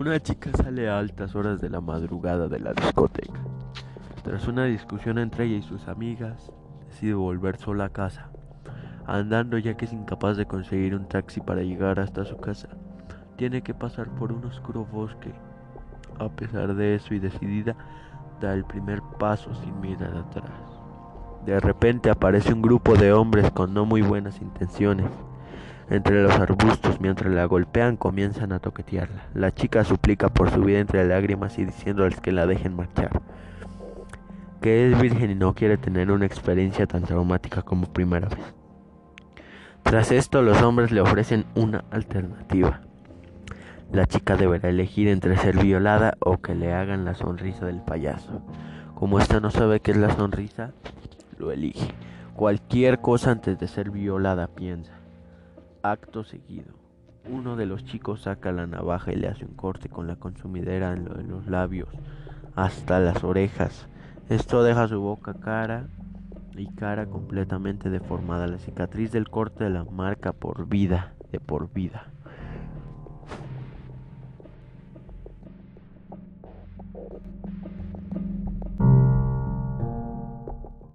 Una chica sale a altas horas de la madrugada de la discoteca. Tras una discusión entre ella y sus amigas, decide volver sola a casa, andando ya que es incapaz de conseguir un taxi para llegar hasta su casa. Tiene que pasar por un oscuro bosque. A pesar de eso y decidida, da el primer paso sin mirar atrás. De repente aparece un grupo de hombres con no muy buenas intenciones entre los arbustos mientras la golpean comienzan a toquetearla. La chica suplica por su vida entre lágrimas y diciéndoles que la dejen marchar, que es virgen y no quiere tener una experiencia tan traumática como primera vez. Tras esto los hombres le ofrecen una alternativa. La chica deberá elegir entre ser violada o que le hagan la sonrisa del payaso. Como esta no sabe qué es la sonrisa, lo elige. Cualquier cosa antes de ser violada piensa. Acto seguido, uno de los chicos saca la navaja y le hace un corte con la consumidera en, los labios hasta las orejas. Esto deja su boca cara y cara completamente deformada. La cicatriz del corte la marca por vida, de por vida.